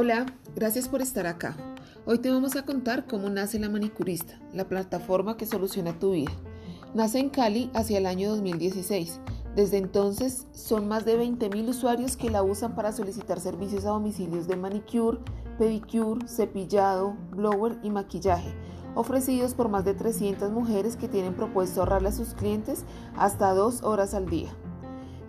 Hola, gracias por estar acá. Hoy te vamos a contar cómo nace la manicurista, la plataforma que soluciona tu vida. Nace en Cali hacia el año 2016. Desde entonces son más de 20.000 usuarios que la usan para solicitar servicios a domicilios de manicure, pedicure, cepillado, blower y maquillaje, ofrecidos por más de 300 mujeres que tienen propuesto ahorrarle a sus clientes hasta dos horas al día.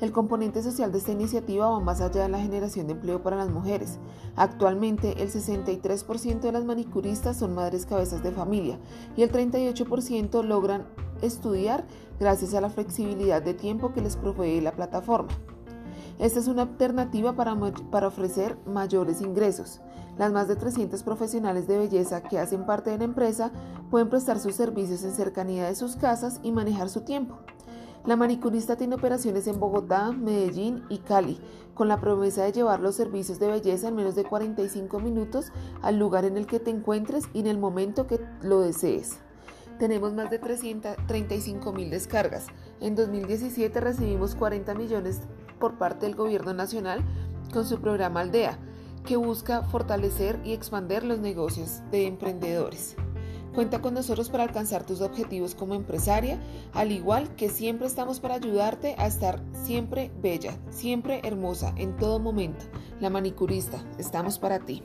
El componente social de esta iniciativa va más allá de la generación de empleo para las mujeres. Actualmente, el 63% de las manicuristas son madres cabezas de familia y el 38% logran estudiar gracias a la flexibilidad de tiempo que les provee la plataforma. Esta es una alternativa para, para, ofrecer mayores ingresos. Las más de 300 profesionales de belleza que hacen parte de la empresa pueden prestar sus servicios en cercanía de sus casas y manejar su tiempo. La manicurista tiene operaciones en Bogotá, Medellín y Cali, con la promesa de llevar los servicios de belleza en menos de 45 minutos al lugar en el que te encuentres y en el momento que lo desees. Tenemos más de 335 mil descargas. En 2017 recibimos 40 millones por parte del Gobierno Nacional con su programa Aldea, que busca fortalecer y expandir los negocios de emprendedores. Cuenta con nosotros para alcanzar tus objetivos como empresaria, al igual que siempre estamos para ayudarte a estar siempre bella, siempre hermosa, en todo momento. La manicurista, estamos para ti.